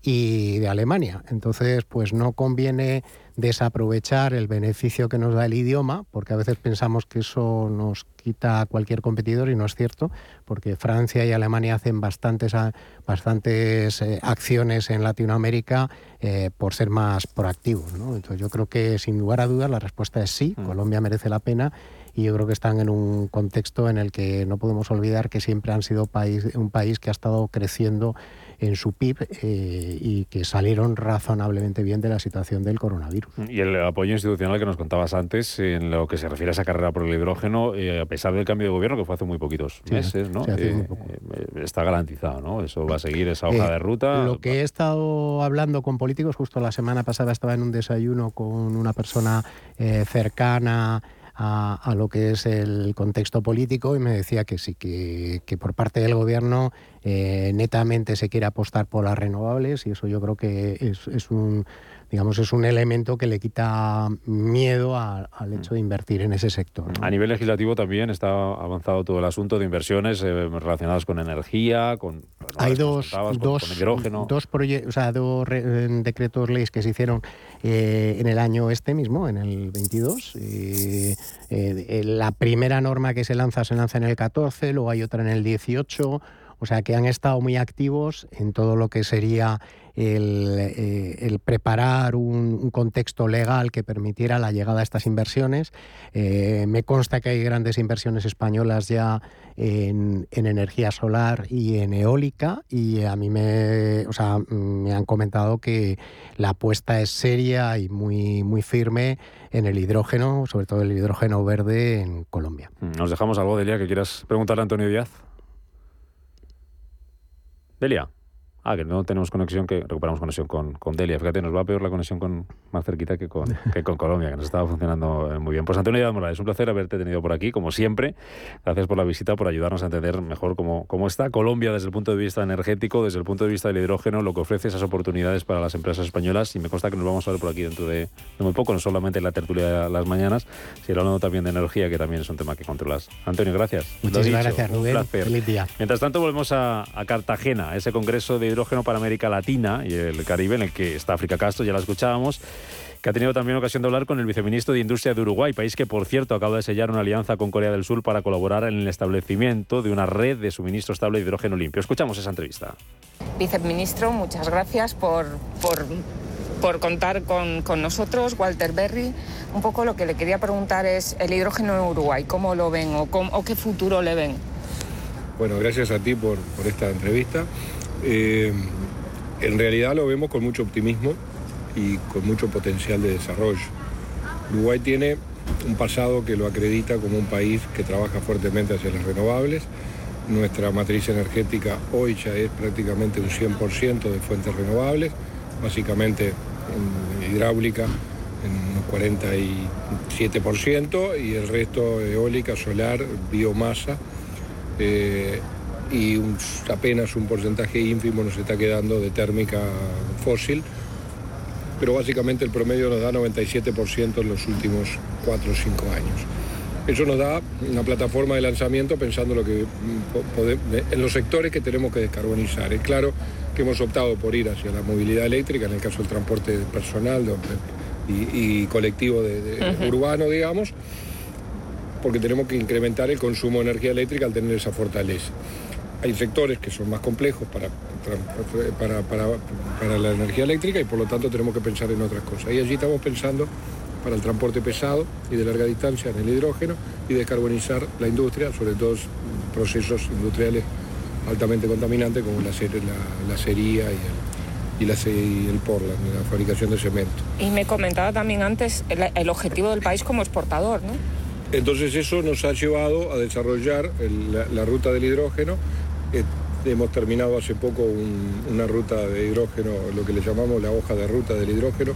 y de Alemania. Entonces, pues no conviene desaprovechar el beneficio que nos da el idioma, porque a veces pensamos que eso nos quita a cualquier competidor y no es cierto, porque Francia y Alemania hacen bastantes, bastantes eh, acciones en Latinoamérica eh, por ser más proactivos. Entonces yo creo que sin lugar a dudas la respuesta es sí, mm. Colombia merece la pena y yo creo que están en un contexto en el que no podemos olvidar que siempre han sido país, un país que ha estado creciendo en su PIB eh, y que salieron razonablemente bien de la situación del coronavirus. Y el apoyo institucional que nos contabas antes en lo que se refiere a esa carrera por el hidrógeno, eh, a pesar del cambio de gobierno que fue hace muy poquitos meses, ¿no? Eh, está garantizado, ¿no? Eso va a seguir esa hoja de ruta. Lo que he estado hablando con políticos, justo la semana pasada estaba en un desayuno con una persona cercana a, lo que es el contexto político y me decía que sí, que, que por parte del gobierno eh, netamente se quiere apostar por las renovables y eso yo creo que es, es un digamos, es un elemento que le quita miedo al hecho de invertir en ese sector. A nivel legislativo también está avanzado todo el asunto de inversiones eh, relacionadas con energía, con... Hay dos, dos, hidrógeno. dos, o sea, dos eh, decretos leyes que se hicieron eh, en el año este mismo, en el 22. la primera norma que se lanza se lanza en el 14, luego hay otra en el 18 o sea que han estado muy activos en todo lo que sería el, eh, preparar un, contexto legal que permitiera la llegada a estas inversiones. Eh, me consta que hay grandes inversiones españolas ya en, energía solar y en eólica y a mí me, o sea, me han comentado que la apuesta es seria y muy, muy firme en el hidrógeno, sobre todo el hidrógeno verde en Colombia. Nos dejamos algo, Delia, que quieras preguntarle a Antonio Díaz. Delia. Ah, que no tenemos conexión, que recuperamos conexión con, con Delia. Fíjate, nos va a peor la conexión con, más cerquita que con, que con Colombia, que nos estaba funcionando eh, muy bien. Pues Antonio Díaz Morales, un placer haberte tenido por aquí, como siempre. Gracias por la visita, por ayudarnos a entender mejor cómo, cómo está Colombia desde el punto de vista energético, desde el punto de vista del hidrógeno, lo que ofrece esas oportunidades para las empresas españolas. Y me consta que nos vamos a ver por aquí dentro de, muy poco, no solamente en la tertulia de las mañanas, sino hablando también de energía, que también es un tema que controlas. Antonio, gracias. Muchísimas gracias, Rubén. Feliz día. Mientras tanto, volvemos a, a Cartagena, ese congreso de hidrógeno para América Latina y el Caribe, en el que está África Castro, ya la escuchábamos, que ha tenido también ocasión de hablar con el viceministro de Industria de Uruguay, país que, por cierto, acaba de sellar una alianza con Corea del Sur para colaborar en el establecimiento de una red de suministro estable de hidrógeno limpio. Escuchamos esa entrevista. Viceministro, muchas gracias por, por, por contar con, con, nosotros, Walter Berry. Un poco lo que le quería preguntar es el hidrógeno en Uruguay, ¿cómo lo ven o, o qué futuro le ven? Bueno, gracias a ti por, por esta entrevista. Eh, en realidad lo vemos con mucho optimismo y con mucho potencial de desarrollo. Uruguay tiene un pasado que lo acredita como un país que trabaja fuertemente hacia las renovables. Nuestra matriz energética hoy ya es prácticamente un 100% de fuentes renovables, básicamente en hidráulica en un 47% y el resto eólica, solar, biomasa. Eh, y apenas un porcentaje ínfimo nos está quedando de térmica fósil, pero básicamente el promedio nos da 97% en los últimos 4 o 5 años. Eso nos da una plataforma de lanzamiento pensando lo que mm, en los sectores que tenemos que descarbonizar. Es claro que hemos optado por ir hacia la movilidad eléctrica, en el caso del transporte personal y, colectivo de, urbano, digamos, porque tenemos que incrementar el consumo de energía eléctrica al tener esa fortaleza. Hay sectores que son más complejos para, para, para, la energía eléctrica y por lo tanto tenemos que pensar en otras cosas. Y allí estamos pensando para el transporte pesado y de larga distancia en el hidrógeno y descarbonizar la industria, sobre todo procesos industriales altamente contaminantes como la, la, acería y el, y, la, y el Portland, la fabricación de cemento. Y me comentaba también antes el, objetivo del país como exportador, ¿no? Entonces eso nos ha llevado a desarrollar la, ruta del hidrógeno. Eh, hemos terminado hace poco una ruta de hidrógeno, lo que le llamamos la hoja de ruta del hidrógeno,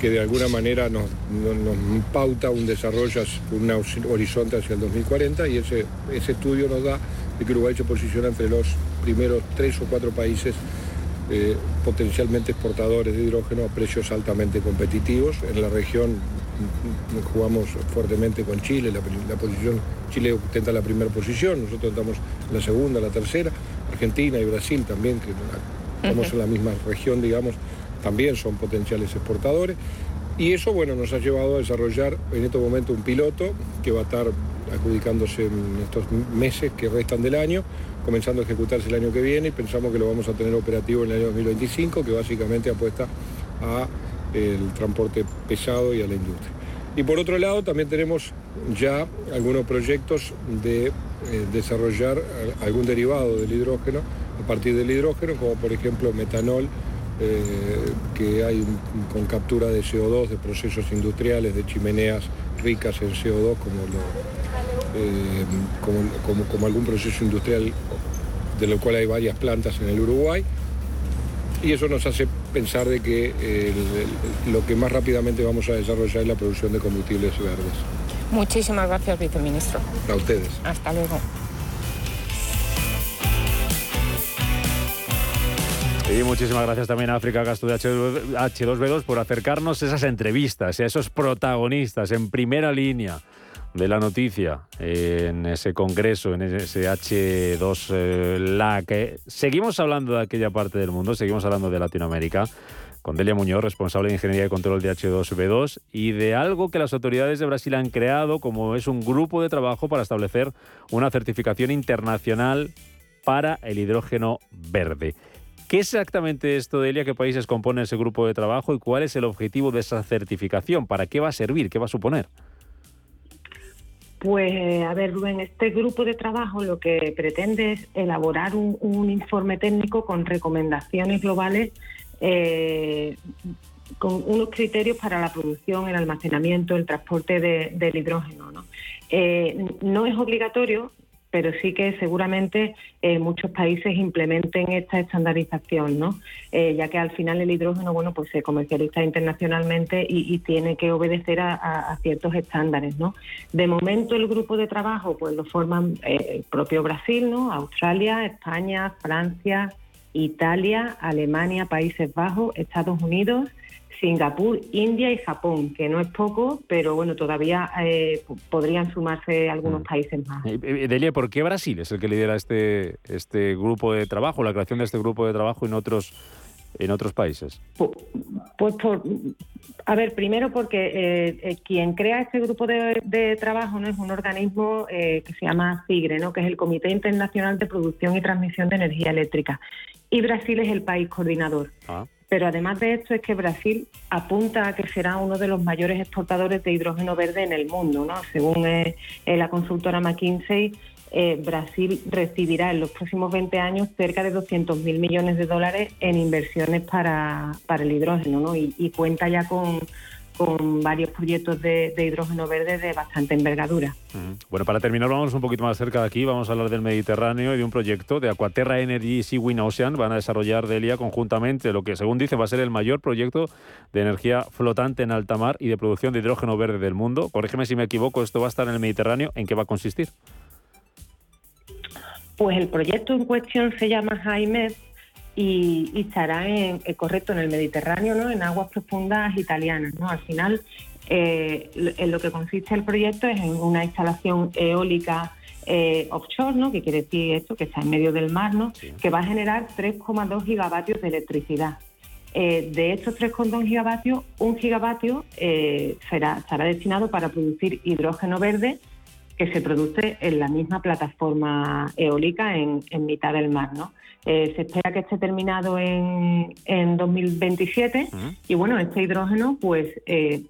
que de alguna manera nos, pauta un desarrollo, un horizonte hacia el 2040 y ese, estudio nos da de que Uruguay se posiciona entre los primeros tres o cuatro países eh, potencialmente exportadores de hidrógeno a precios altamente competitivos. En la región jugamos fuertemente con Chile, la, posición, Chile ostenta la primera posición, nosotros estamos en la segunda, la tercera, Argentina y Brasil también, que estamos en la misma región, digamos, también son potenciales exportadores. Y eso, bueno, nos ha llevado a desarrollar en este momento un piloto que va a estar adjudicándose en estos meses que restan del año, comenzando a ejecutarse el año que viene y pensamos que lo vamos a tener operativo en el año 2025, que básicamente apuesta a el transporte pesado y a la industria. Y por otro lado también tenemos ya algunos proyectos de eh, desarrollar algún derivado del hidrógeno a partir del hidrógeno, como por ejemplo metanol, eh, que hay con captura de CO2 de procesos industriales, de chimeneas ricas en CO2 eh, como, como, algún proceso industrial de lo cual hay varias plantas en el Uruguay. Y eso nos hace pensar de que lo que más rápidamente vamos a desarrollar es la producción de combustibles verdes. Muchísimas gracias, viceministro. A ustedes. Hasta luego. Y muchísimas gracias también a África Gasto de H2B2 por acercarnos a esas entrevistas y a esos protagonistas en primera línea de la noticia en ese congreso, en ese H2 eh, LAC. Seguimos hablando de aquella parte del mundo, seguimos hablando de Latinoamérica con Delia Muñoz, responsable de Ingeniería y Control de H2B2, y de algo que las autoridades de Brasil han creado, como es un grupo de trabajo para establecer una certificación internacional para el hidrógeno verde. ¿Qué es exactamente esto, Delia? ¿Qué países componen ese grupo de trabajo y cuál es el objetivo de esa certificación? ¿Para qué va a servir? ¿Qué va a suponer? Pues, a ver, Rubén, este grupo de trabajo lo que pretende es elaborar un, informe técnico con recomendaciones globales eh, con unos criterios para la producción, el almacenamiento, el transporte del hidrógeno. ¿no? Eh, no es obligatorio, pero sí que seguramente eh, muchos países implementen esta estandarización, ¿no? Eh, ya que al final el hidrógeno, bueno, pues se comercializa internacionalmente y, tiene que obedecer a, ciertos estándares, ¿no? De momento el grupo de trabajo, pues lo forman eh, el propio Brasil, ¿no? Australia, España, Francia, Italia, Alemania, Países Bajos, Estados Unidos, Singapur, India y Japón, que no es poco, pero bueno, todavía eh, podrían sumarse algunos mm. países más. Eh, eh, Delia, ¿por qué Brasil es el que lidera este, este grupo de trabajo, la creación de este grupo de trabajo en otros en otros países? Pues, por, a ver, primero porque quien crea este grupo de, trabajo no es un organismo que se llama CIGRE, ¿no? que es el Comité Internacional de Producción y Transmisión de Energía Eléctrica. Y Brasil es el país coordinador. Ah. Pero además de esto es que Brasil apunta a que será uno de los mayores exportadores de hidrógeno verde en el mundo. ¿no? Según eh, eh, la consultora McKinsey, eh, Brasil recibirá en los próximos 20 años cerca de 200.000 millones de dólares en inversiones para, para el hidrógeno ¿no? y cuenta ya con con varios proyectos de, hidrógeno verde de bastante envergadura. Bueno, para terminar, vamos un poquito más cerca de aquí. Vamos a hablar del Mediterráneo y de un proyecto de Aquaterra Energy y Seawind Ocean. Van a desarrollar Delia conjuntamente lo que, según dice, va a ser el mayor proyecto de energía flotante en alta mar y de producción de hidrógeno verde del mundo. Corrígeme si me equivoco, esto va a estar en el Mediterráneo. ¿En qué va a consistir? Pues el proyecto en cuestión se llama Jaime y, estará en, eh, correcto en el Mediterráneo, ¿no? en aguas profundas italianas. ¿no? Al final, Eh, en lo que consiste el proyecto es en una instalación eólica eh, offshore, ¿no? que quiere decir esto, que está en medio del mar, ¿no? que va a generar 3,2 gigavatios de electricidad. Eh, de estos 3,2 gigavatios, un gigavatio eh, será, estará destinado para producir hidrógeno verde que se produce en la misma plataforma eólica en, en mitad del mar. ¿no? Eh, se espera que esté terminado en, en 2027 y bueno, este hidrógeno pues eh,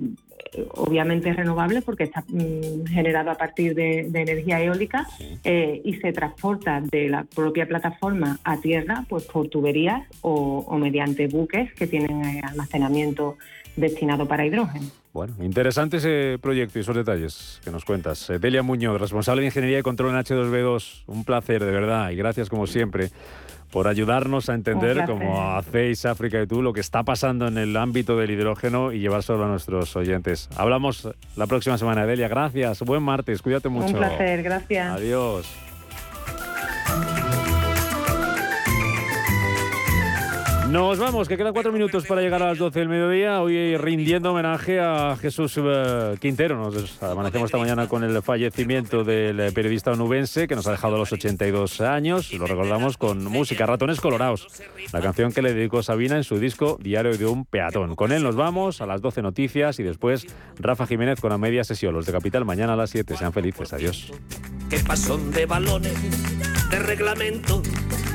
obviamente es renovable porque está mm, generado a partir de, de energía eólica eh, y se transporta de la propia plataforma a tierra pues por tuberías o, o mediante buques que tienen almacenamiento destinado para hidrógeno. Bueno, interesante ese proyecto y esos detalles que nos cuentas. Eh, Delia Muñoz, responsable de Ingeniería y Control en H2B2. Un placer, de verdad, y gracias como siempre por ayudarnos a entender, como hacéis África y tú, lo que está pasando en el ámbito del hidrógeno y llevárselo a nuestros oyentes. Hablamos la próxima semana, Delia. Gracias. Buen martes. Cuídate mucho. Un placer, gracias. Adiós. Nos vamos, que quedan cuatro minutos para llegar a las 12 del mediodía. Hoy rindiendo homenaje a Jesús eh, Quintero. Nos amanecemos esta mañana con el fallecimiento del eh, periodista onubense que nos ha dejado a los 82 años. Lo recordamos con música, Ratones Colorados, la canción que le dedicó Sabina en su disco Diario de un Peatón. Con él nos vamos a las 12 noticias y después Rafa Jiménez con la media sesión. Los de Capital mañana a las 7. Sean felices. Adiós. que pasón de balones, de reglamento,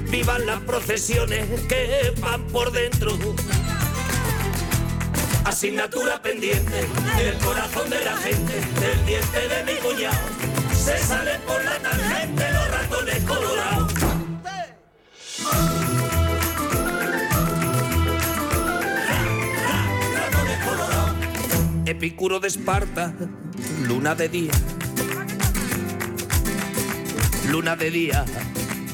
vivan las procesiones que van por dentro. Asignatura pendiente del corazón de la gente, del diente de mi cuñado. Se sale por la tangente los ratones colorados. Epicuro de Esparta, luna de día. Luna de día,